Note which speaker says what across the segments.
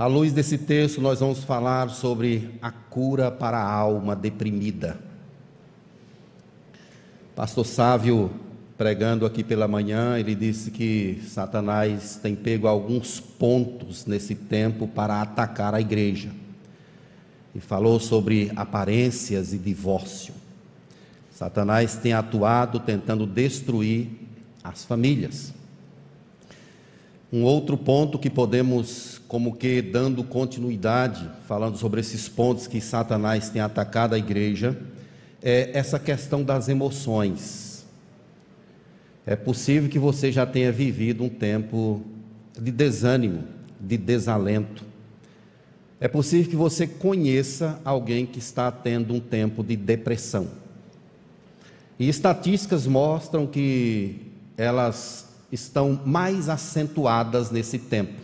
Speaker 1: À luz desse texto, nós vamos falar sobre a cura para a alma deprimida. Pastor Sávio, pregando aqui pela manhã, ele disse que Satanás tem pego alguns pontos nesse tempo para atacar a igreja. E falou sobre aparências e divórcio. Satanás tem atuado tentando destruir as famílias. Um outro ponto que podemos, como que dando continuidade, falando sobre esses pontos que Satanás tem atacado a igreja, é essa questão das emoções. É possível que você já tenha vivido um tempo de desânimo, de desalento. É possível que você conheça alguém que está tendo um tempo de depressão. E estatísticas mostram que elas estão mais acentuadas nesse tempo.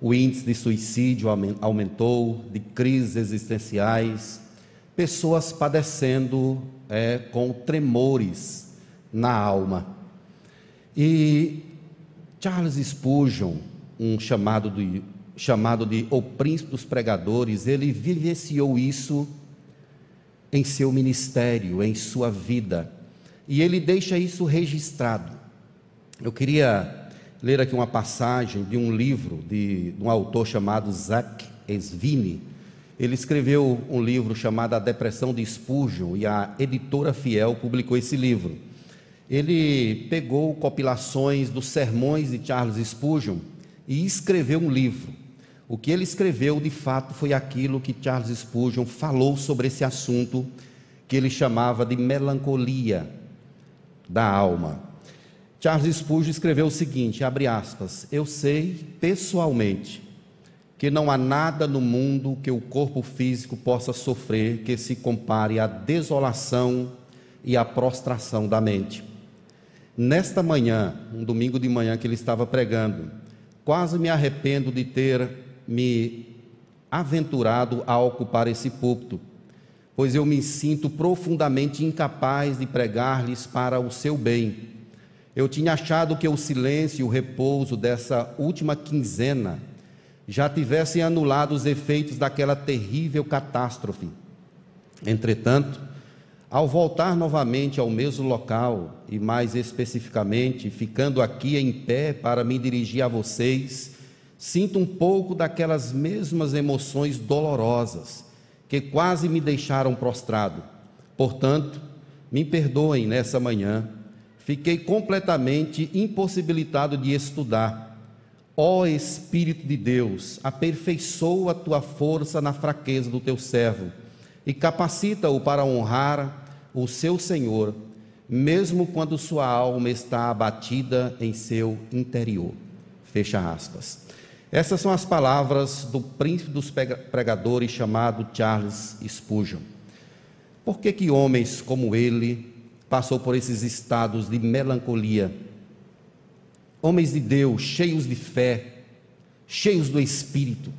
Speaker 1: O índice de suicídio aumentou, de crises existenciais, pessoas padecendo é, com tremores na alma. E Charles Spurgeon, um chamado de, chamado de O Príncipe dos Pregadores, ele vivenciou isso em seu ministério, em sua vida. E ele deixa isso registrado. Eu queria ler aqui uma passagem de um livro de, de um autor chamado Zach Svini. Ele escreveu um livro chamado A Depressão de Spurgeon e a editora Fiel publicou esse livro. Ele pegou compilações dos sermões de Charles Spurgeon e escreveu um livro. O que ele escreveu, de fato, foi aquilo que Charles Spurgeon falou sobre esse assunto que ele chamava de melancolia da alma. Charles Spurgeon escreveu o seguinte, abre aspas: Eu sei pessoalmente que não há nada no mundo que o corpo físico possa sofrer que se compare à desolação e à prostração da mente. Nesta manhã, um domingo de manhã que ele estava pregando, quase me arrependo de ter me aventurado a ocupar esse púlpito, pois eu me sinto profundamente incapaz de pregar-lhes para o seu bem eu tinha achado que o silêncio e o repouso dessa última quinzena já tivessem anulado os efeitos daquela terrível catástrofe. Entretanto, ao voltar novamente ao mesmo local, e mais especificamente, ficando aqui em pé para me dirigir a vocês, sinto um pouco daquelas mesmas emoções dolorosas que quase me deixaram prostrado. Portanto, me perdoem nessa manhã fiquei completamente impossibilitado de estudar. Ó Espírito de Deus, aperfeiçoa a tua força na fraqueza do teu servo e capacita-o para honrar o seu Senhor, mesmo quando sua alma está abatida em seu interior. Fecha aspas. Essas são as palavras do príncipe dos pregadores chamado Charles Spurgeon. Por que que homens como ele passou por esses estados de melancolia. Homens de Deus, cheios de fé, cheios do Espírito,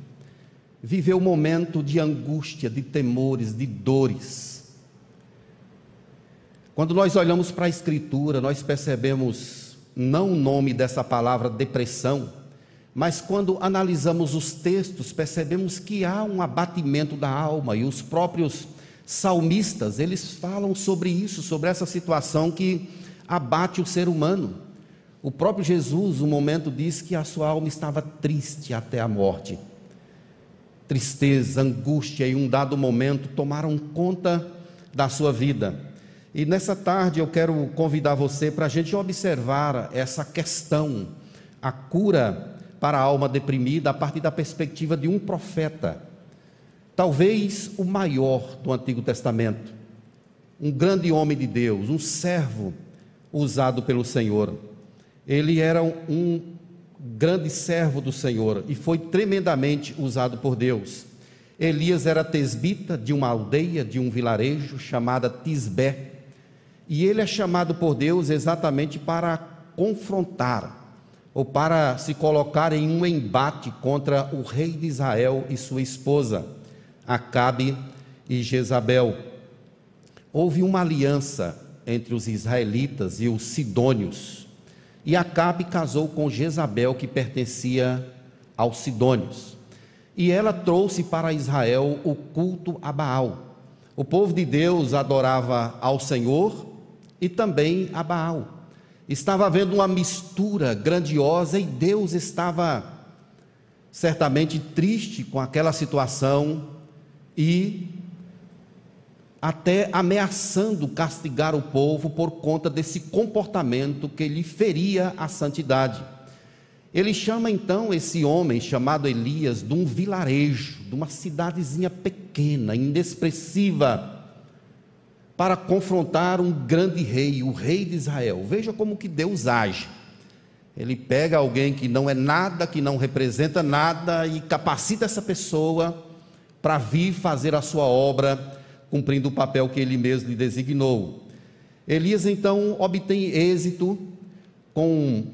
Speaker 1: viveu um momento de angústia, de temores, de dores. Quando nós olhamos para a Escritura, nós percebemos não o nome dessa palavra depressão, mas quando analisamos os textos, percebemos que há um abatimento da alma e os próprios salmistas, eles falam sobre isso, sobre essa situação que abate o ser humano. O próprio Jesus, um momento, disse que a sua alma estava triste até a morte. Tristeza, angústia e um dado momento tomaram conta da sua vida. E nessa tarde eu quero convidar você para a gente observar essa questão, a cura para a alma deprimida, a partir da perspectiva de um profeta talvez o maior do Antigo Testamento, um grande homem de Deus, um servo usado pelo Senhor. Ele era um grande servo do Senhor e foi tremendamente usado por Deus. Elias era tesbita de uma aldeia, de um vilarejo chamada Tisbé, e ele é chamado por Deus exatamente para confrontar ou para se colocar em um embate contra o rei de Israel e sua esposa. Acabe e Jezabel. Houve uma aliança entre os israelitas e os sidônios. E Acabe casou com Jezabel, que pertencia aos sidônios. e ela trouxe para Israel o culto a Baal. O povo de Deus adorava ao Senhor e também a Baal. Estava havendo uma mistura grandiosa e Deus estava certamente triste com aquela situação e até ameaçando castigar o povo por conta desse comportamento que lhe feria a santidade. Ele chama então esse homem chamado Elias de um vilarejo, de uma cidadezinha pequena, inexpressiva, para confrontar um grande rei, o rei de Israel. Veja como que Deus age. Ele pega alguém que não é nada, que não representa nada e capacita essa pessoa para vir fazer a sua obra cumprindo o papel que ele mesmo lhe designou. Elias então obtém êxito com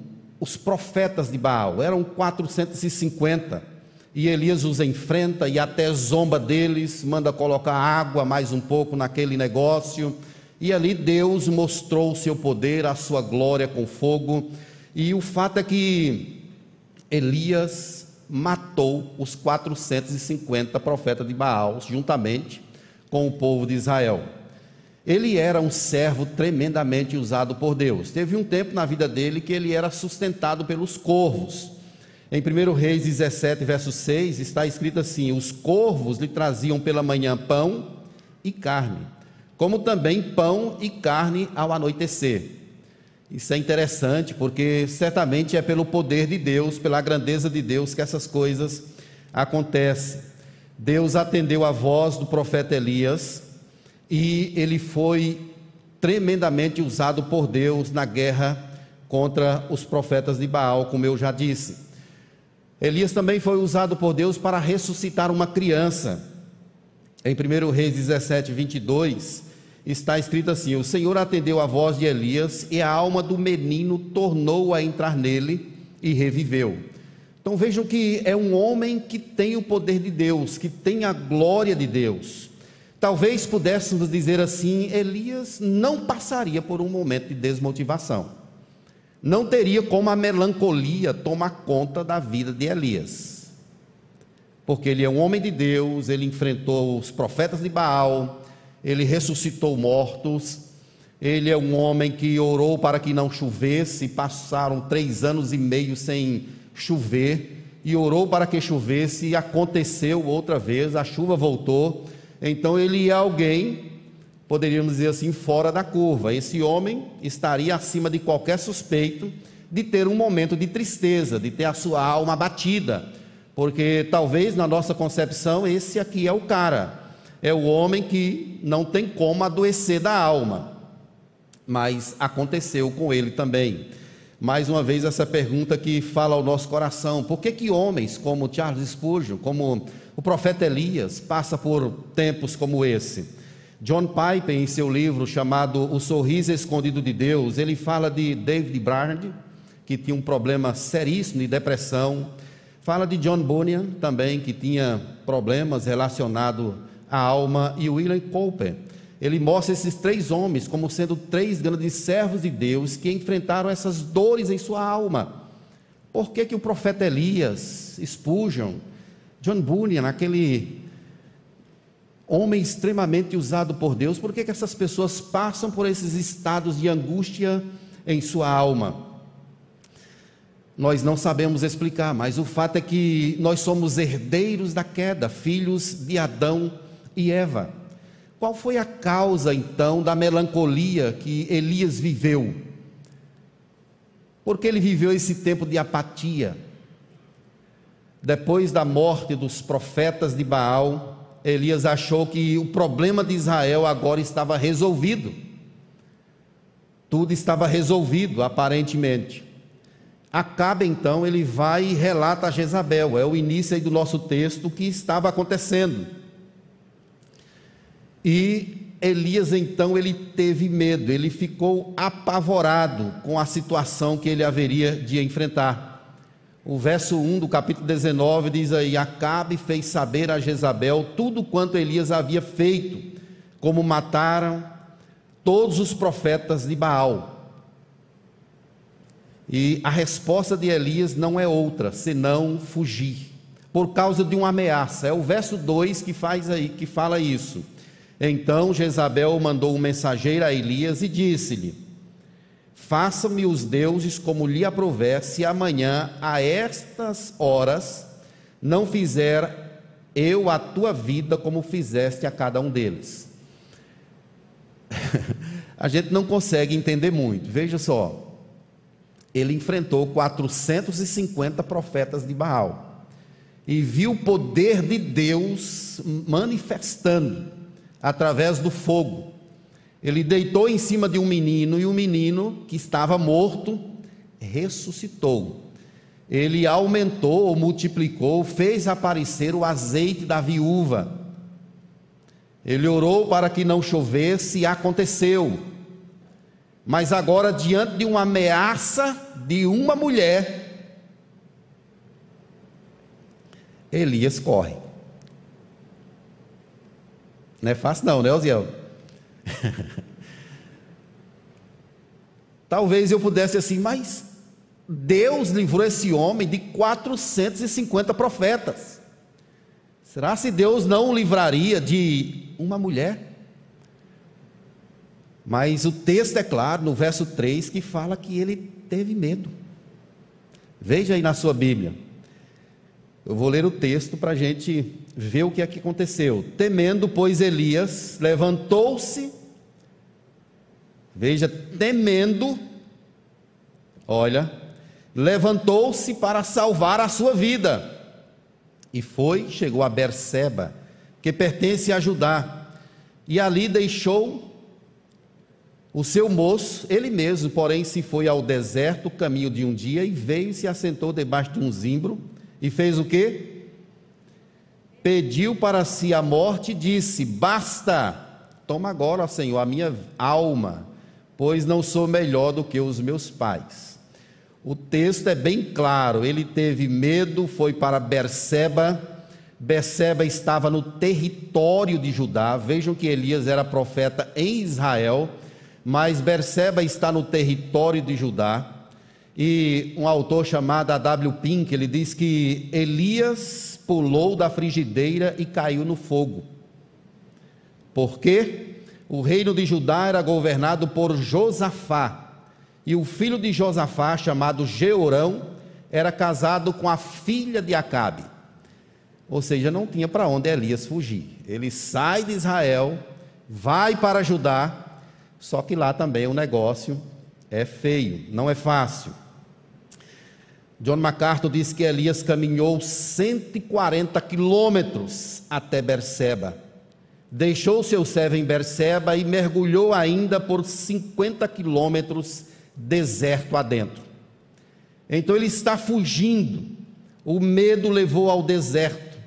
Speaker 1: os profetas de Baal, eram 450, e Elias os enfrenta e até zomba deles, manda colocar água mais um pouco naquele negócio, e ali Deus mostrou o seu poder, a sua glória com fogo, e o fato é que Elias matou os 450 profetas de Baal juntamente com o povo de Israel. Ele era um servo tremendamente usado por Deus. Teve um tempo na vida dele que ele era sustentado pelos corvos. Em 1 Reis 17, verso 6, está escrito assim: Os corvos lhe traziam pela manhã pão e carne, como também pão e carne ao anoitecer. Isso é interessante porque certamente é pelo poder de Deus, pela grandeza de Deus que essas coisas acontecem. Deus atendeu a voz do profeta Elias e ele foi tremendamente usado por Deus na guerra contra os profetas de Baal, como eu já disse. Elias também foi usado por Deus para ressuscitar uma criança. Em 1 Reis 17, 22, está escrito assim: O Senhor atendeu a voz de Elias e a alma do menino tornou a entrar nele e reviveu. Então vejam que é um homem que tem o poder de Deus, que tem a glória de Deus. Talvez pudéssemos dizer assim: Elias não passaria por um momento de desmotivação. Não teria como a melancolia tomar conta da vida de Elias. Porque ele é um homem de Deus, ele enfrentou os profetas de Baal, ele ressuscitou mortos, ele é um homem que orou para que não chovesse, passaram três anos e meio sem chover. E orou para que chovesse. E aconteceu outra vez, a chuva voltou. Então ele é alguém, poderíamos dizer assim, fora da curva. Esse homem estaria acima de qualquer suspeito de ter um momento de tristeza, de ter a sua alma abatida, porque talvez na nossa concepção esse aqui é o cara, é o homem que não tem como adoecer da alma. Mas aconteceu com ele também mais uma vez essa pergunta que fala ao nosso coração: por que que homens como Charles Spurgeon, como o profeta Elias, passa por tempos como esse? John Piper, em seu livro chamado O Sorriso Escondido de Deus, ele fala de David Brainerd, que tinha um problema seríssimo de depressão. Fala de John Bunyan também, que tinha problemas relacionados à alma, e William Cowper, ele mostra esses três homens como sendo três grandes servos de Deus que enfrentaram essas dores em sua alma. Por que, que o profeta Elias, Spurgeon, John Bunyan, aquele homem extremamente usado por Deus, por que, que essas pessoas passam por esses estados de angústia em sua alma? Nós não sabemos explicar, mas o fato é que nós somos herdeiros da queda, filhos de Adão e Eva. Qual foi a causa então da melancolia que Elias viveu? Porque ele viveu esse tempo de apatia. Depois da morte dos profetas de Baal, Elias achou que o problema de Israel agora estava resolvido. Tudo estava resolvido, aparentemente. Acabe então, ele vai e relata a Jezabel, é o início do nosso texto, o que estava acontecendo. E Elias então ele teve medo, ele ficou apavorado com a situação que ele haveria de enfrentar. O verso 1 do capítulo 19 diz aí: Acabe fez saber a Jezabel tudo quanto Elias havia feito, como mataram todos os profetas de Baal. E a resposta de Elias não é outra senão fugir. por causa de uma ameaça. É o verso 2 que faz aí, que fala isso. Então Jezabel mandou um mensageiro a Elias e disse-lhe: Faça-me os deuses como lhe aprover, se amanhã a estas horas não fizer eu a tua vida como fizeste a cada um deles. a gente não consegue entender muito. Veja só. Ele enfrentou 450 profetas de Baal e viu o poder de Deus manifestando através do fogo. Ele deitou em cima de um menino e o menino que estava morto ressuscitou. Ele aumentou ou multiplicou, fez aparecer o azeite da viúva. Ele orou para que não chovesse e aconteceu. Mas agora, diante de uma ameaça de uma mulher, Elias corre. Não é fácil não, né, Osiel? Talvez eu pudesse assim, mas Deus livrou esse homem de 450 profetas. Será se Deus não o livraria de uma mulher? Mas o texto é claro, no verso 3, que fala que ele teve medo. Veja aí na sua Bíblia. Eu vou ler o texto para a gente ver o que é que aconteceu. Temendo, pois, Elias levantou-se, veja, temendo, olha, levantou-se para salvar a sua vida. E foi, chegou a Berseba, que pertence a Judá, e ali deixou o seu moço, ele mesmo, porém, se foi ao deserto, caminho de um dia, e veio e se assentou debaixo de um zimbro, e fez o quê? Pediu para si a morte e disse: Basta, toma agora, Senhor, a minha alma, pois não sou melhor do que os meus pais. O texto é bem claro, ele teve medo, foi para Berseba. Berseba estava no território de Judá. Vejam que Elias era profeta em Israel, mas Berseba está no território de Judá. E um autor chamado A.W. Pink, ele diz que Elias pulou da frigideira e caiu no fogo. Porque o reino de Judá era governado por Josafá, e o filho de Josafá, chamado Jeorão, era casado com a filha de Acabe. Ou seja, não tinha para onde Elias fugir. Ele sai de Israel, vai para Judá, só que lá também o negócio é feio, não é fácil. John MacArthur diz que Elias caminhou 140 quilômetros até Berseba. Deixou seu servo em Berseba e mergulhou ainda por 50 quilômetros deserto adentro. Então ele está fugindo. O medo levou ao deserto.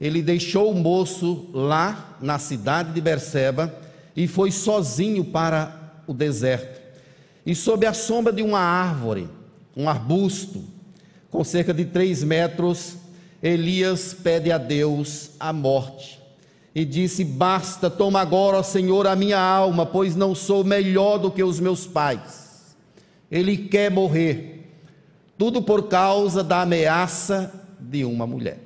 Speaker 1: Ele deixou o moço lá na cidade de Berseba e foi sozinho para o deserto. E sob a sombra de uma árvore, um arbusto, com cerca de três metros, Elias pede a Deus a morte e disse: Basta, toma agora, ó Senhor, a minha alma, pois não sou melhor do que os meus pais. Ele quer morrer, tudo por causa da ameaça de uma mulher.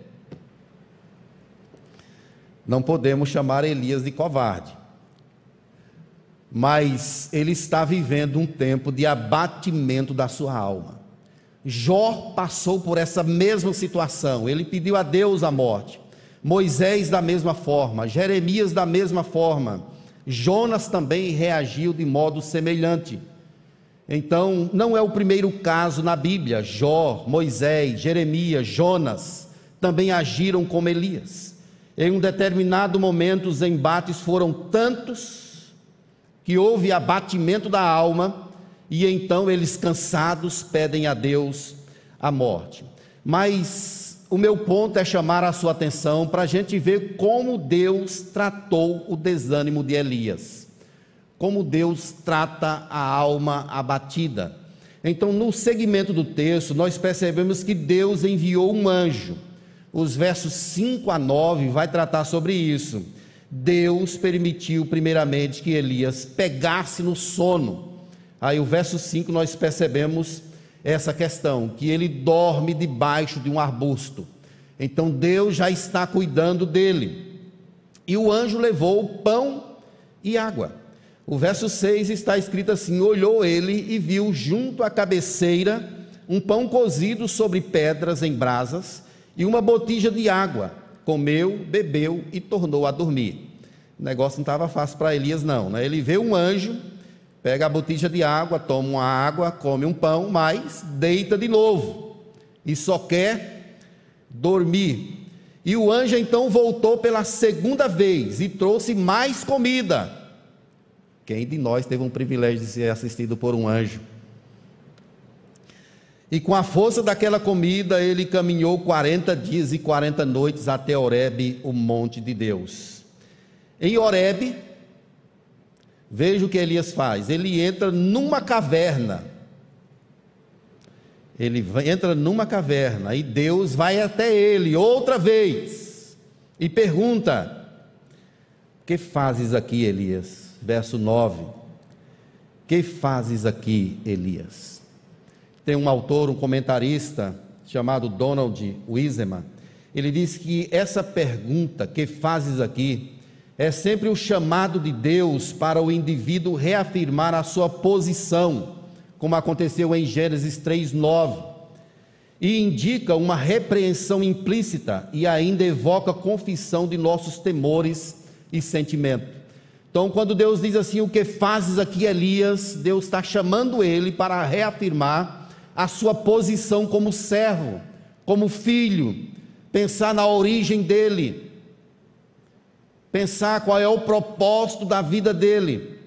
Speaker 1: Não podemos chamar Elias de covarde, mas ele está vivendo um tempo de abatimento da sua alma. Jó passou por essa mesma situação, ele pediu a Deus a morte. Moisés, da mesma forma, Jeremias, da mesma forma, Jonas também reagiu de modo semelhante. Então, não é o primeiro caso na Bíblia. Jó, Moisés, Jeremias, Jonas também agiram como Elias. Em um determinado momento, os embates foram tantos que houve abatimento da alma e então eles cansados pedem a Deus a morte. Mas o meu ponto é chamar a sua atenção para a gente ver como Deus tratou o desânimo de Elias, como Deus trata a alma abatida. Então, no segmento do texto, nós percebemos que Deus enviou um anjo. Os versos 5 a 9 vai tratar sobre isso. Deus permitiu primeiramente que Elias pegasse no sono Aí o verso 5 nós percebemos essa questão, que ele dorme debaixo de um arbusto. Então Deus já está cuidando dele. E o anjo levou pão e água. O verso 6 está escrito assim: Olhou ele e viu junto à cabeceira um pão cozido sobre pedras em brasas e uma botija de água. Comeu, bebeu e tornou a dormir. O negócio não estava fácil para Elias, não. Né? Ele vê um anjo, pega a botija de água, toma uma água, come um pão, mas deita de novo e só quer dormir. E o anjo então voltou pela segunda vez e trouxe mais comida. Quem de nós teve um privilégio de ser assistido por um anjo? E com a força daquela comida, ele caminhou 40 dias e 40 noites até Horebe, o monte de Deus. Em Horebe, veja o que Elias faz. Ele entra numa caverna. Ele entra numa caverna e Deus vai até ele outra vez e pergunta: Que fazes aqui, Elias? Verso 9. Que fazes aqui, Elias? Tem um autor, um comentarista chamado Donald Wiseman. Ele diz que essa pergunta que fazes aqui é sempre o chamado de Deus para o indivíduo reafirmar a sua posição, como aconteceu em Gênesis 3:9. E indica uma repreensão implícita e ainda evoca confissão de nossos temores e sentimentos. Então, quando Deus diz assim: O que fazes aqui, Elias? Deus está chamando ele para reafirmar a sua posição como servo, como filho, pensar na origem dele, pensar qual é o propósito da vida dele.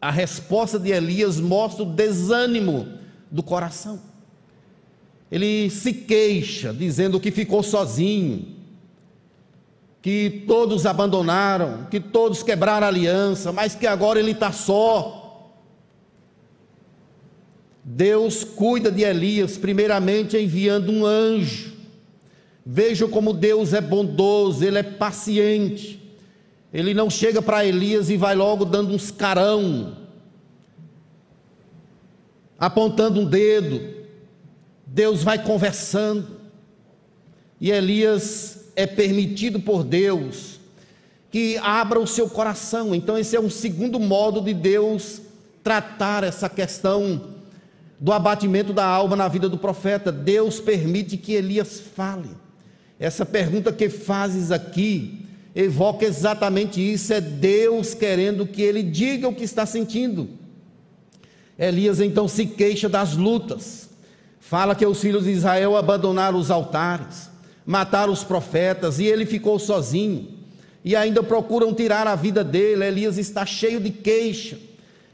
Speaker 1: A resposta de Elias mostra o desânimo do coração. Ele se queixa, dizendo que ficou sozinho, que todos abandonaram, que todos quebraram a aliança, mas que agora ele está só. Deus cuida de Elias, primeiramente enviando um anjo. Vejam como Deus é bondoso, ele é paciente. Ele não chega para Elias e vai logo dando uns carão, apontando um dedo. Deus vai conversando. E Elias é permitido por Deus que abra o seu coração. Então, esse é um segundo modo de Deus tratar essa questão do abatimento da alma na vida do profeta. Deus permite que Elias fale. Essa pergunta que fazes aqui evoca exatamente isso: é Deus querendo que ele diga o que está sentindo. Elias então se queixa das lutas, fala que os filhos de Israel abandonaram os altares, mataram os profetas e ele ficou sozinho. E ainda procuram tirar a vida dele. Elias está cheio de queixa.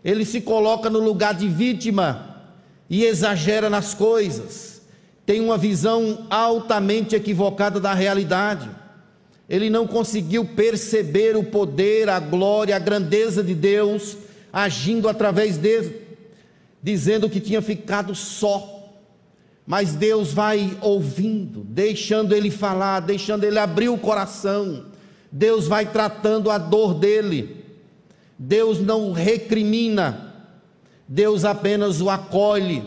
Speaker 1: Ele se coloca no lugar de vítima e exagera nas coisas, tem uma visão altamente equivocada da realidade. Ele não conseguiu perceber o poder, a glória, a grandeza de Deus agindo através dele, dizendo que tinha ficado só. Mas Deus vai ouvindo, deixando ele falar, deixando ele abrir o coração. Deus vai tratando a dor dele. Deus não recrimina, Deus apenas o acolhe.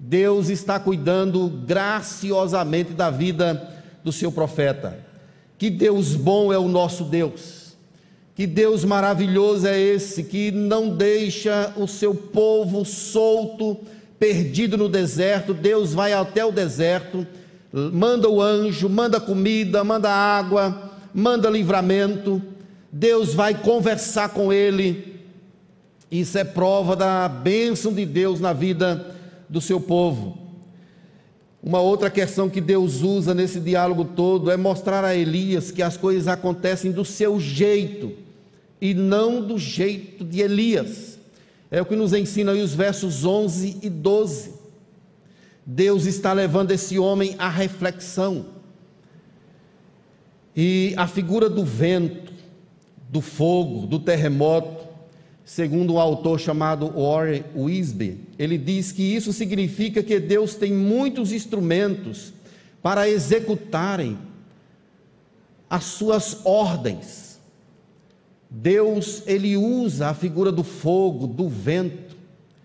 Speaker 1: Deus está cuidando graciosamente da vida do seu profeta. Que Deus bom é o nosso Deus. Que Deus maravilhoso é esse que não deixa o seu povo solto, perdido no deserto. Deus vai até o deserto, manda o anjo, manda comida, manda água, manda livramento. Deus vai conversar com ele isso é prova da bênção de Deus na vida do seu povo. Uma outra questão que Deus usa nesse diálogo todo é mostrar a Elias que as coisas acontecem do seu jeito e não do jeito de Elias. É o que nos ensina aí os versos 11 e 12. Deus está levando esse homem à reflexão. E a figura do vento, do fogo, do terremoto, segundo um autor chamado Warren Wisby, ele diz que isso significa que Deus tem muitos instrumentos para executarem as suas ordens. Deus, ele usa a figura do fogo, do vento,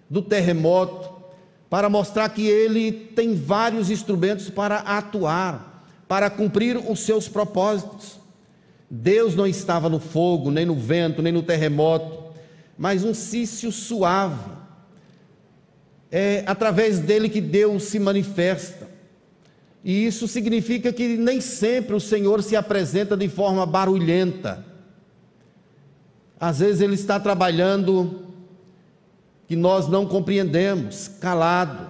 Speaker 1: do terremoto, para mostrar que ele tem vários instrumentos para atuar, para cumprir os seus propósitos. Deus não estava no fogo, nem no vento, nem no terremoto, mas um cício suave. É através dele que Deus se manifesta. E isso significa que nem sempre o Senhor se apresenta de forma barulhenta. Às vezes ele está trabalhando que nós não compreendemos, calado.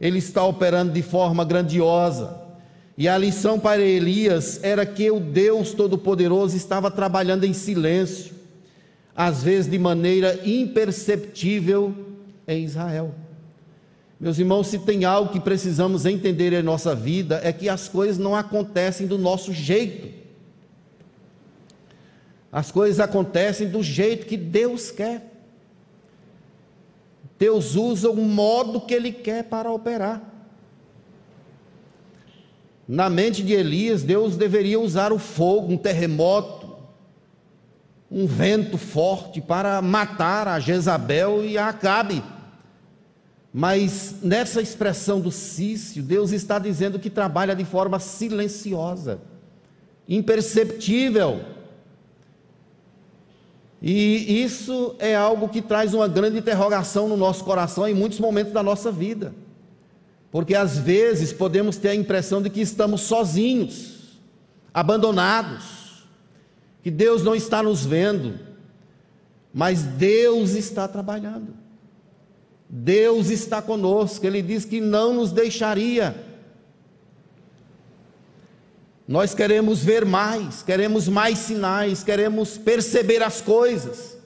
Speaker 1: Ele está operando de forma grandiosa. E a lição para Elias era que o Deus Todo-Poderoso estava trabalhando em silêncio, às vezes de maneira imperceptível em Israel. Meus irmãos, se tem algo que precisamos entender em nossa vida, é que as coisas não acontecem do nosso jeito. As coisas acontecem do jeito que Deus quer. Deus usa o modo que Ele quer para operar. Na mente de Elias, Deus deveria usar o fogo, um terremoto, um vento forte para matar a Jezabel e a Acabe. Mas nessa expressão do Cício, Deus está dizendo que trabalha de forma silenciosa, imperceptível. E isso é algo que traz uma grande interrogação no nosso coração em muitos momentos da nossa vida. Porque às vezes podemos ter a impressão de que estamos sozinhos, abandonados, que Deus não está nos vendo, mas Deus está trabalhando. Deus está conosco, Ele diz que não nos deixaria. Nós queremos ver mais, queremos mais sinais, queremos perceber as coisas.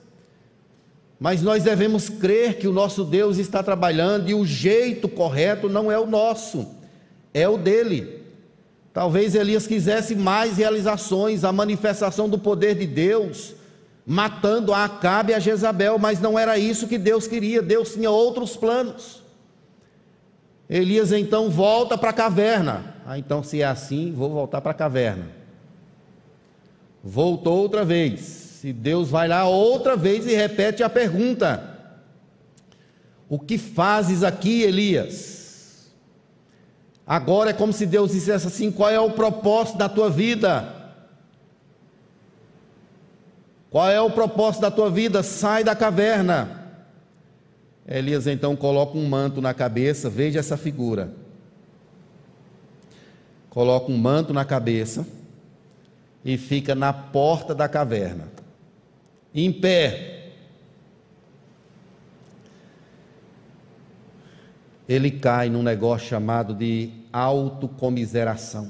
Speaker 1: Mas nós devemos crer que o nosso Deus está trabalhando e o jeito correto não é o nosso, é o dele. Talvez Elias quisesse mais realizações, a manifestação do poder de Deus, matando a Acabe e a Jezabel, mas não era isso que Deus queria, Deus tinha outros planos. Elias então volta para a caverna. Ah, então se é assim, vou voltar para a caverna. Voltou outra vez se Deus vai lá outra vez e repete a pergunta: O que fazes aqui, Elias? Agora é como se Deus dissesse assim: Qual é o propósito da tua vida? Qual é o propósito da tua vida? Sai da caverna. Elias então coloca um manto na cabeça, veja essa figura. Coloca um manto na cabeça e fica na porta da caverna em pé. Ele cai num negócio chamado de autocomiseração.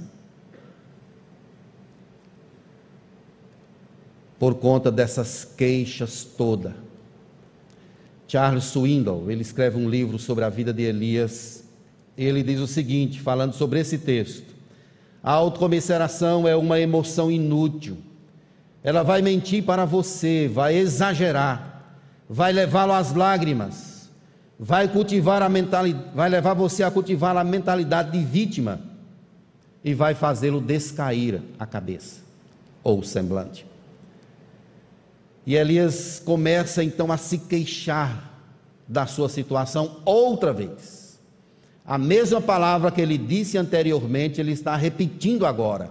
Speaker 1: Por conta dessas queixas todas. Charles Swindoll, ele escreve um livro sobre a vida de Elias. Ele diz o seguinte, falando sobre esse texto: A autocomiseração é uma emoção inútil ela vai mentir para você, vai exagerar, vai levá-lo às lágrimas, vai cultivar a mentalidade, vai levar você a cultivar a mentalidade de vítima e vai fazê-lo descair a cabeça ou o semblante. E Elias começa então a se queixar da sua situação outra vez. A mesma palavra que ele disse anteriormente, ele está repetindo agora: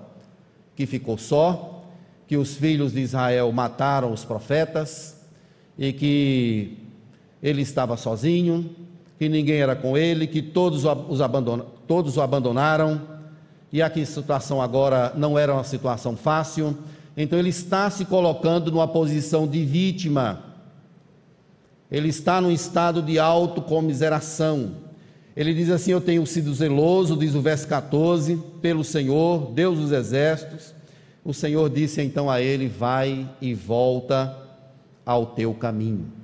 Speaker 1: que ficou só, que os filhos de Israel mataram os profetas e que ele estava sozinho, que ninguém era com ele, que todos, os abandon, todos o abandonaram, e aqui a situação agora não era uma situação fácil, então ele está se colocando numa posição de vítima, ele está num estado de autocomiseração. Ele diz assim: Eu tenho sido zeloso, diz o verso 14, pelo Senhor, Deus dos exércitos, o Senhor disse então a ele: Vai e volta ao teu caminho.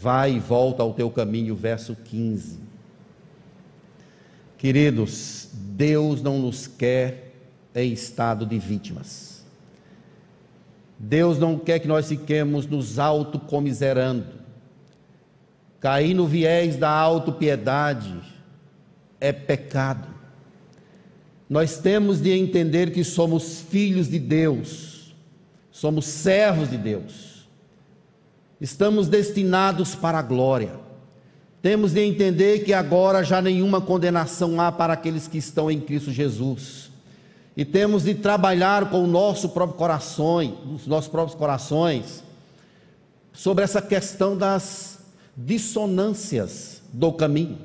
Speaker 1: Vai e volta ao teu caminho, verso 15. Queridos, Deus não nos quer em estado de vítimas. Deus não quer que nós fiquemos nos autocomiserando. Cair no viés da autopiedade é pecado. Nós temos de entender que somos filhos de Deus, somos servos de Deus, estamos destinados para a glória. temos de entender que agora já nenhuma condenação há para aqueles que estão em Cristo Jesus. E temos de trabalhar com o nosso próprio coração, os nossos próprios corações, sobre essa questão das dissonâncias do caminho.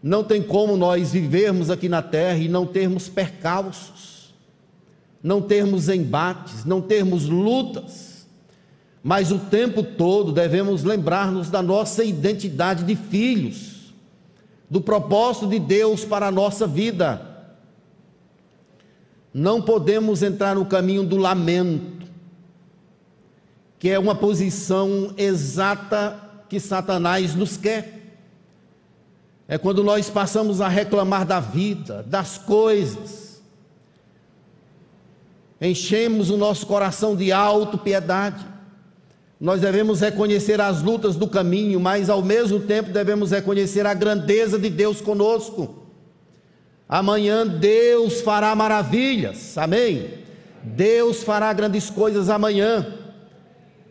Speaker 1: Não tem como nós vivermos aqui na terra e não termos percalços, não termos embates, não termos lutas, mas o tempo todo devemos lembrar-nos da nossa identidade de filhos, do propósito de Deus para a nossa vida. Não podemos entrar no caminho do lamento, que é uma posição exata que Satanás nos quer. É quando nós passamos a reclamar da vida, das coisas. Enchemos o nosso coração de auto-piedade. Nós devemos reconhecer as lutas do caminho, mas ao mesmo tempo devemos reconhecer a grandeza de Deus conosco. Amanhã Deus fará maravilhas, amém? Deus fará grandes coisas amanhã.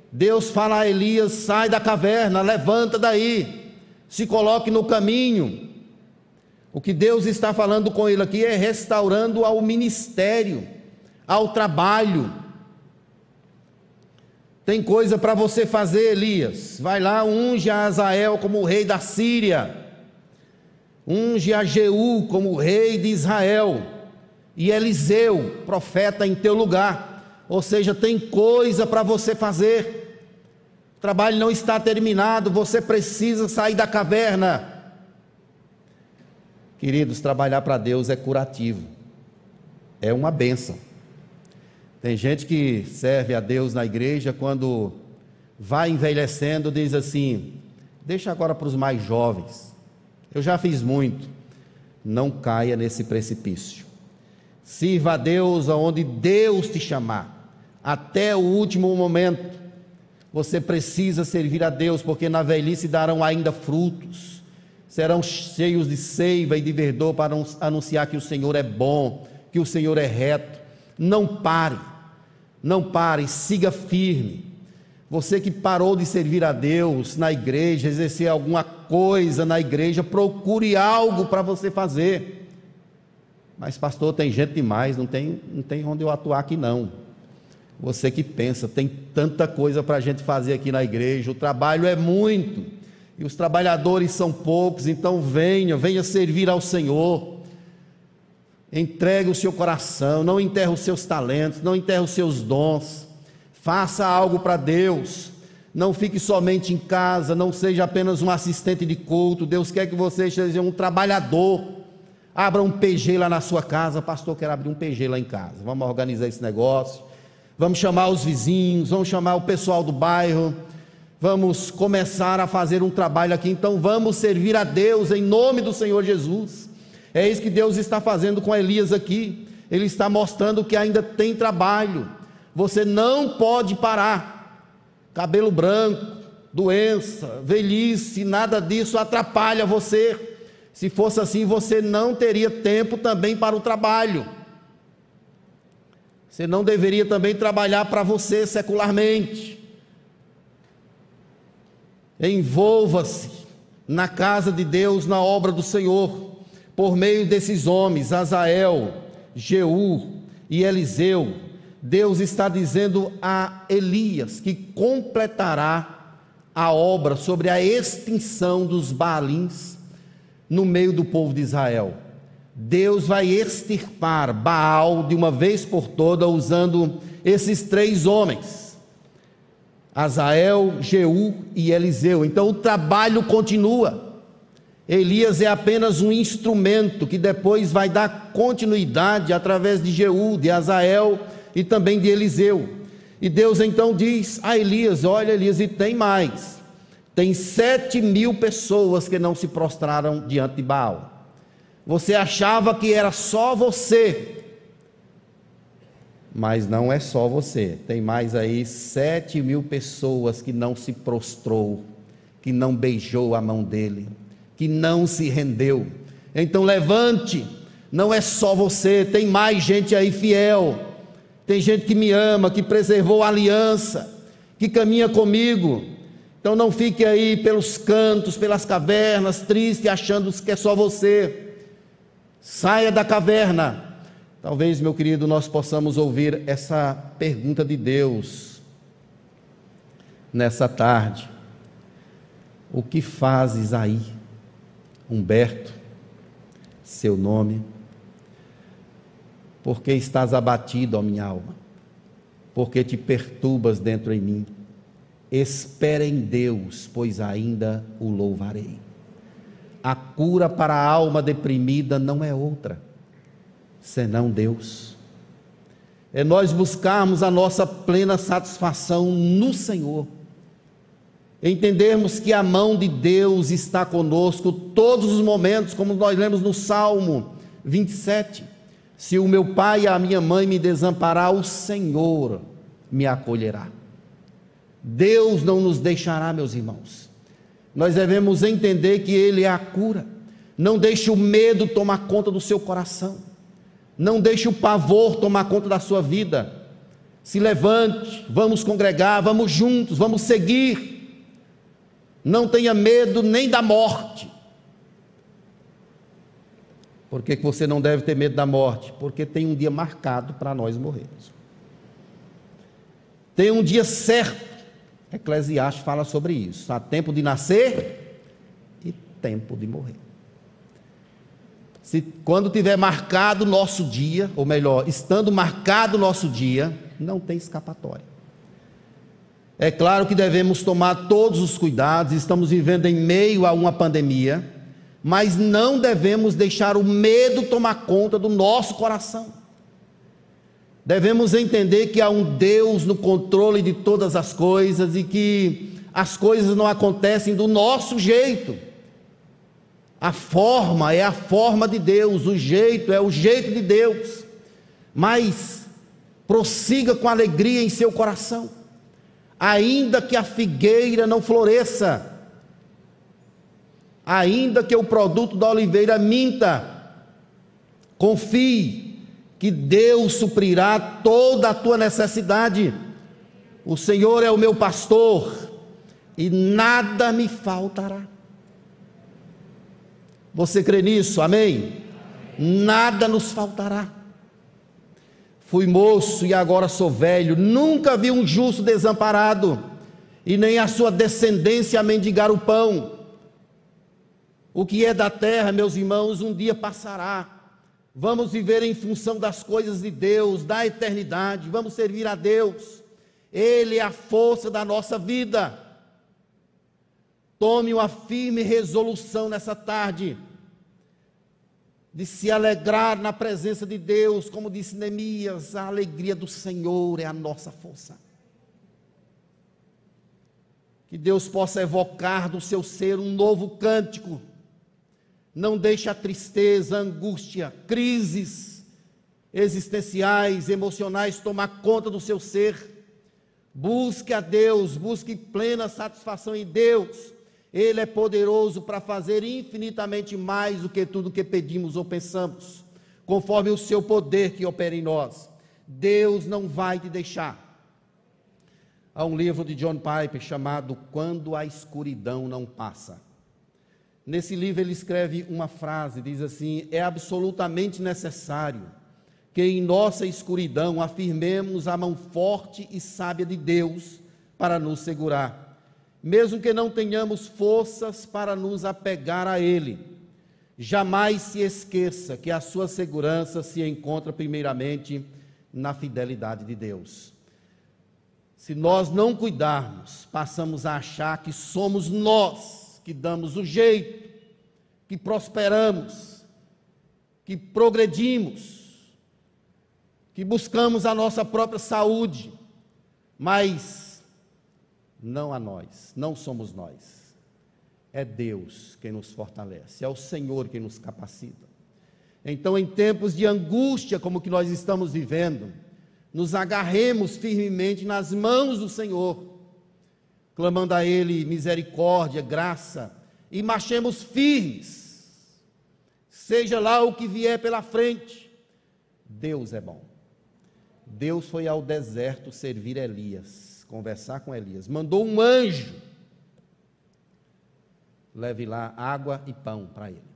Speaker 1: Deus fala a Elias: sai da caverna, levanta daí se coloque no caminho. O que Deus está falando com ele aqui é restaurando ao ministério, ao trabalho. Tem coisa para você fazer, Elias. Vai lá, unge a Azael como rei da Síria. Unge a Jeú como rei de Israel. E Eliseu, profeta em teu lugar. Ou seja, tem coisa para você fazer. O trabalho não está terminado, você precisa sair da caverna. Queridos, trabalhar para Deus é curativo, é uma benção. Tem gente que serve a Deus na igreja, quando vai envelhecendo, diz assim: deixa agora para os mais jovens, eu já fiz muito. Não caia nesse precipício. Sirva a Deus aonde Deus te chamar, até o último momento. Você precisa servir a Deus, porque na velhice darão ainda frutos, serão cheios de seiva e de verdor para anunciar que o Senhor é bom, que o Senhor é reto. Não pare, não pare, siga firme. Você que parou de servir a Deus na igreja, exercer alguma coisa na igreja, procure algo para você fazer. Mas, pastor, tem gente demais, não tem, não tem onde eu atuar aqui não. Você que pensa, tem tanta coisa para a gente fazer aqui na igreja, o trabalho é muito, e os trabalhadores são poucos, então venha, venha servir ao Senhor. Entregue o seu coração, não enterre os seus talentos, não enterre os seus dons. Faça algo para Deus. Não fique somente em casa, não seja apenas um assistente de culto. Deus quer que você seja um trabalhador. Abra um PG lá na sua casa. Pastor, quero abrir um PG lá em casa. Vamos organizar esse negócio vamos chamar os vizinhos, vamos chamar o pessoal do bairro, vamos começar a fazer um trabalho aqui. Então vamos servir a Deus em nome do Senhor Jesus. É isso que Deus está fazendo com Elias aqui. Ele está mostrando que ainda tem trabalho. Você não pode parar. Cabelo branco, doença, velhice, nada disso atrapalha você. Se fosse assim, você não teria tempo também para o trabalho. Você não deveria também trabalhar para você secularmente. Envolva-se na casa de Deus, na obra do Senhor, por meio desses homens, Azael, Jeú e Eliseu. Deus está dizendo a Elias que completará a obra sobre a extinção dos Baalins no meio do povo de Israel. Deus vai extirpar Baal de uma vez por toda usando esses três homens: Azael, Jeú e Eliseu. Então o trabalho continua. Elias é apenas um instrumento que depois vai dar continuidade através de Jeú, de Azael e também de Eliseu. E Deus então diz a Elias: Olha, Elias, e tem mais. Tem sete mil pessoas que não se prostraram diante de Baal. Você achava que era só você, mas não é só você. Tem mais aí sete mil pessoas que não se prostrou, que não beijou a mão dele, que não se rendeu. Então levante, não é só você, tem mais gente aí fiel. Tem gente que me ama, que preservou a aliança, que caminha comigo, Então não fique aí pelos cantos, pelas cavernas, triste, achando que é só você. Saia da caverna. Talvez, meu querido, nós possamos ouvir essa pergunta de Deus nessa tarde. O que fazes aí, Humberto? Seu nome. Porque estás abatido, ó minha alma? Porque te perturbas dentro em mim? Espera em Deus, pois ainda o louvarei. A cura para a alma deprimida não é outra, senão Deus. É nós buscarmos a nossa plena satisfação no Senhor. Entendermos que a mão de Deus está conosco todos os momentos, como nós lemos no Salmo 27. Se o meu pai e a minha mãe me desamparar, o Senhor me acolherá. Deus não nos deixará, meus irmãos. Nós devemos entender que Ele é a cura. Não deixe o medo tomar conta do seu coração. Não deixe o pavor tomar conta da sua vida. Se levante, vamos congregar, vamos juntos, vamos seguir. Não tenha medo nem da morte. Por que, que você não deve ter medo da morte? Porque tem um dia marcado para nós morrermos. Tem um dia certo Eclesiastes fala sobre isso. Há tempo de nascer e tempo de morrer. Se quando tiver marcado o nosso dia, ou melhor, estando marcado o nosso dia, não tem escapatória. É claro que devemos tomar todos os cuidados, estamos vivendo em meio a uma pandemia, mas não devemos deixar o medo tomar conta do nosso coração. Devemos entender que há um Deus no controle de todas as coisas e que as coisas não acontecem do nosso jeito. A forma é a forma de Deus, o jeito é o jeito de Deus. Mas prossiga com alegria em seu coração, ainda que a figueira não floresça, ainda que o produto da oliveira minta, confie que Deus suprirá toda a tua necessidade. O Senhor é o meu pastor e nada me faltará. Você crê nisso? Amém? Nada nos faltará. Fui moço e agora sou velho, nunca vi um justo desamparado, e nem a sua descendência mendigar o pão. O que é da terra, meus irmãos, um dia passará Vamos viver em função das coisas de Deus, da eternidade, vamos servir a Deus. Ele é a força da nossa vida. Tome uma firme resolução nessa tarde de se alegrar na presença de Deus, como disse Neemias, a alegria do Senhor é a nossa força. Que Deus possa evocar do seu ser um novo cântico não deixe a tristeza, a angústia, crises existenciais, emocionais tomar conta do seu ser. Busque a Deus, busque plena satisfação em Deus. Ele é poderoso para fazer infinitamente mais do que tudo que pedimos ou pensamos, conforme o seu poder que opera em nós. Deus não vai te deixar. Há um livro de John Piper chamado Quando a Escuridão Não Passa. Nesse livro ele escreve uma frase, diz assim: "É absolutamente necessário que em nossa escuridão afirmemos a mão forte e sábia de Deus para nos segurar, mesmo que não tenhamos forças para nos apegar a ele. Jamais se esqueça que a sua segurança se encontra primeiramente na fidelidade de Deus. Se nós não cuidarmos, passamos a achar que somos nós que damos o jeito, que prosperamos, que progredimos, que buscamos a nossa própria saúde, mas não a nós, não somos nós. É Deus quem nos fortalece, é o Senhor quem nos capacita. Então, em tempos de angústia como que nós estamos vivendo, nos agarremos firmemente nas mãos do Senhor clamando a Ele misericórdia, graça, e marchemos firmes, seja lá o que vier pela frente. Deus é bom. Deus foi ao deserto servir Elias, conversar com Elias, mandou um anjo leve lá água e pão para ele.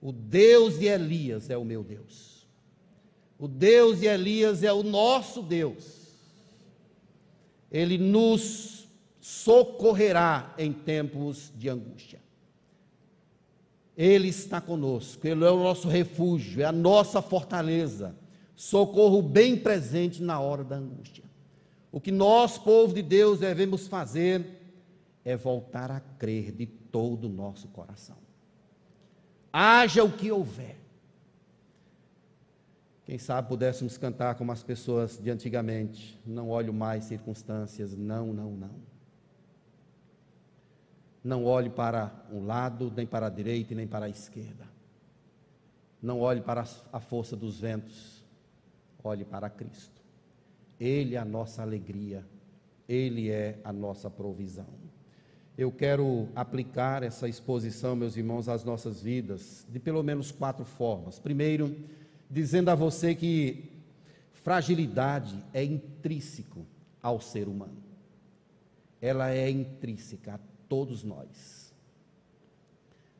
Speaker 1: O Deus de Elias é o meu Deus. O Deus de Elias é o nosso Deus. Ele nos socorrerá em tempos de angústia. Ele está conosco, Ele é o nosso refúgio, é a nossa fortaleza, socorro bem presente na hora da angústia. O que nós, povo de Deus, devemos fazer é voltar a crer de todo o nosso coração. Haja o que houver. Quem sabe pudéssemos cantar como as pessoas de antigamente: não olho mais circunstâncias, não, não, não. Não olhe para um lado, nem para a direita, nem para a esquerda. Não olhe para a força dos ventos. Olhe para Cristo. Ele é a nossa alegria. Ele é a nossa provisão. Eu quero aplicar essa exposição, meus irmãos, às nossas vidas de pelo menos quatro formas. Primeiro, dizendo a você que fragilidade é intrínseco ao ser humano. Ela é intrínseca todos nós.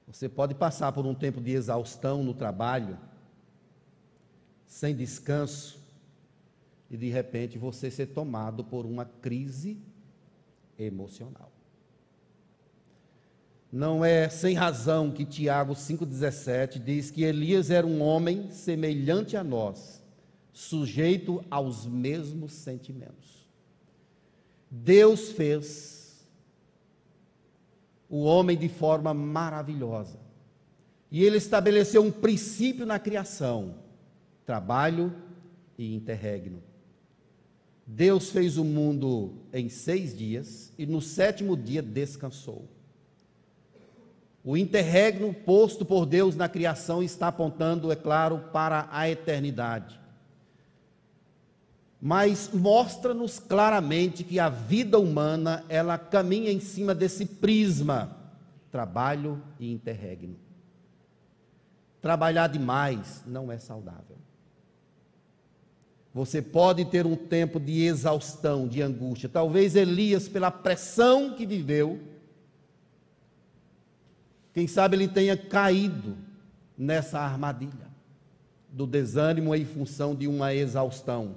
Speaker 1: Você pode passar por um tempo de exaustão no trabalho, sem descanso, e de repente você ser tomado por uma crise emocional. Não é sem razão que Tiago 5,17 diz que Elias era um homem semelhante a nós, sujeito aos mesmos sentimentos. Deus fez o homem de forma maravilhosa. E ele estabeleceu um princípio na criação: trabalho e interregno. Deus fez o mundo em seis dias e no sétimo dia descansou. O interregno posto por Deus na criação está apontando, é claro, para a eternidade mas mostra-nos claramente que a vida humana ela caminha em cima desse prisma trabalho e interregno. Trabalhar demais não é saudável. Você pode ter um tempo de exaustão, de angústia. Talvez Elias, pela pressão que viveu, quem sabe ele tenha caído nessa armadilha do desânimo em função de uma exaustão.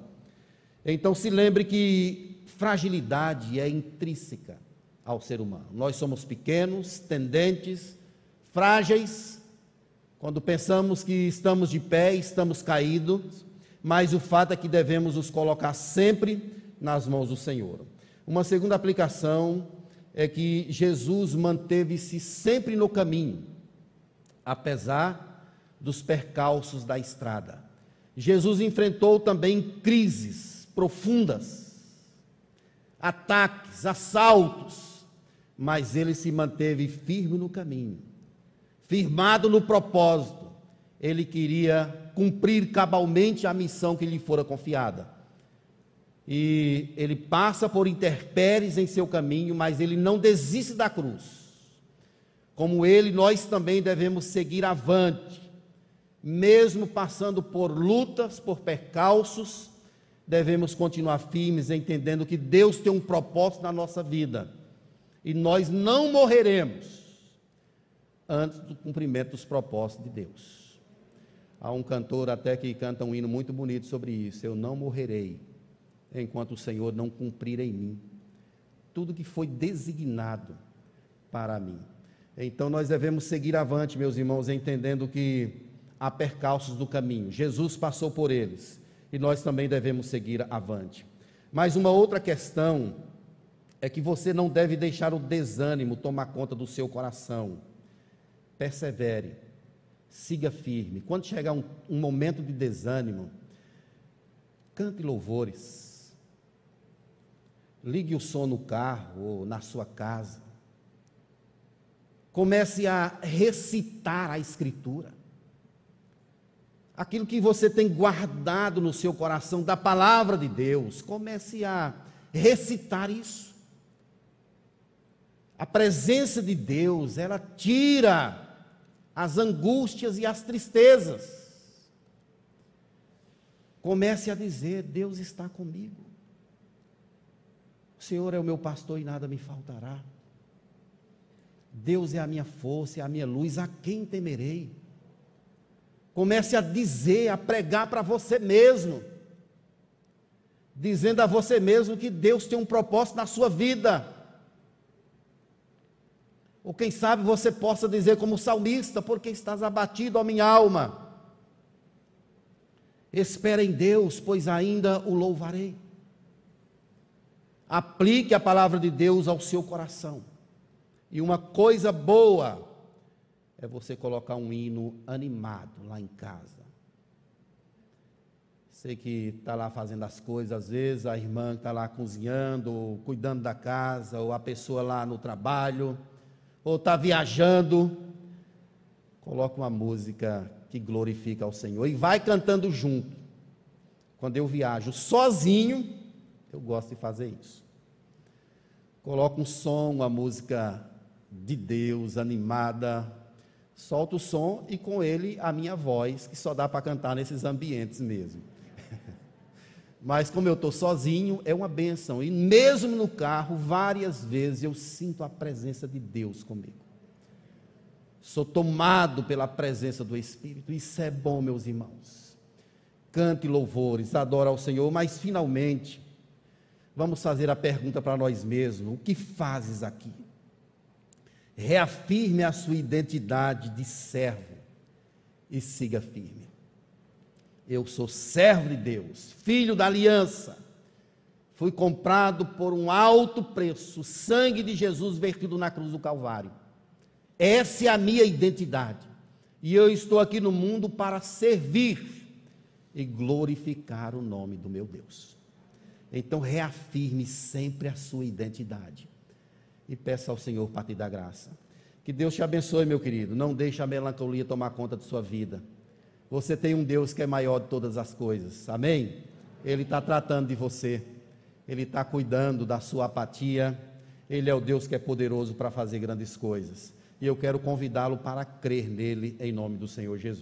Speaker 1: Então se lembre que fragilidade é intrínseca ao ser humano. Nós somos pequenos, tendentes, frágeis. Quando pensamos que estamos de pé, estamos caídos, mas o fato é que devemos nos colocar sempre nas mãos do Senhor. Uma segunda aplicação é que Jesus manteve-se sempre no caminho, apesar dos percalços da estrada. Jesus enfrentou também crises profundas, ataques, assaltos, mas ele se manteve firme no caminho, firmado no propósito. Ele queria cumprir cabalmente a missão que lhe fora confiada. E ele passa por interpéries em seu caminho, mas ele não desiste da cruz. Como ele, nós também devemos seguir avante, mesmo passando por lutas, por percalços, devemos continuar firmes, entendendo que Deus tem um propósito na nossa vida. E nós não morreremos antes do cumprimento dos propósitos de Deus. Há um cantor até que canta um hino muito bonito sobre isso. Eu não morrerei enquanto o Senhor não cumprir em mim tudo que foi designado para mim. Então nós devemos seguir avante, meus irmãos, entendendo que há percalços do caminho. Jesus passou por eles e nós também devemos seguir avante. Mas uma outra questão é que você não deve deixar o desânimo tomar conta do seu coração. Persevere, siga firme. Quando chegar um, um momento de desânimo, cante louvores. Ligue o som no carro ou na sua casa. Comece a recitar a Escritura aquilo que você tem guardado no seu coração da palavra de Deus, comece a recitar isso. A presença de Deus, ela tira as angústias e as tristezas. Comece a dizer: Deus está comigo. O Senhor é o meu pastor e nada me faltará. Deus é a minha força, é a minha luz, a quem temerei? Comece a dizer, a pregar para você mesmo, dizendo a você mesmo que Deus tem um propósito na sua vida. Ou quem sabe você possa dizer, como salmista, porque estás abatido, a minha alma. Espera em Deus, pois ainda o louvarei. Aplique a palavra de Deus ao seu coração. E uma coisa boa é você colocar um hino animado lá em casa. Sei que está lá fazendo as coisas, às vezes a irmã está lá cozinhando, cuidando da casa, ou a pessoa lá no trabalho, ou está viajando. Coloca uma música que glorifica ao Senhor e vai cantando junto. Quando eu viajo sozinho, eu gosto de fazer isso. Coloca um som, uma música de Deus, animada, solta o som e com ele a minha voz, que só dá para cantar nesses ambientes mesmo. Mas como eu estou sozinho, é uma benção. E mesmo no carro, várias vezes eu sinto a presença de Deus comigo. Sou tomado pela presença do Espírito. Isso é bom, meus irmãos. Cante louvores, adora ao Senhor, mas finalmente, vamos fazer a pergunta para nós mesmos: o que fazes aqui? reafirme a sua identidade de servo e siga firme. Eu sou servo de Deus, filho da aliança. Fui comprado por um alto preço, sangue de Jesus vertido na cruz do Calvário. Essa é a minha identidade. E eu estou aqui no mundo para servir e glorificar o nome do meu Deus. Então reafirme sempre a sua identidade e peça ao Senhor para te dar graça. Que Deus te abençoe, meu querido. Não deixe a melancolia tomar conta de sua vida. Você tem um Deus que é maior de todas as coisas. Amém? Ele está tratando de você. Ele está cuidando da sua apatia. Ele é o Deus que é poderoso para fazer grandes coisas. E eu quero convidá-lo para crer nele em nome do Senhor Jesus.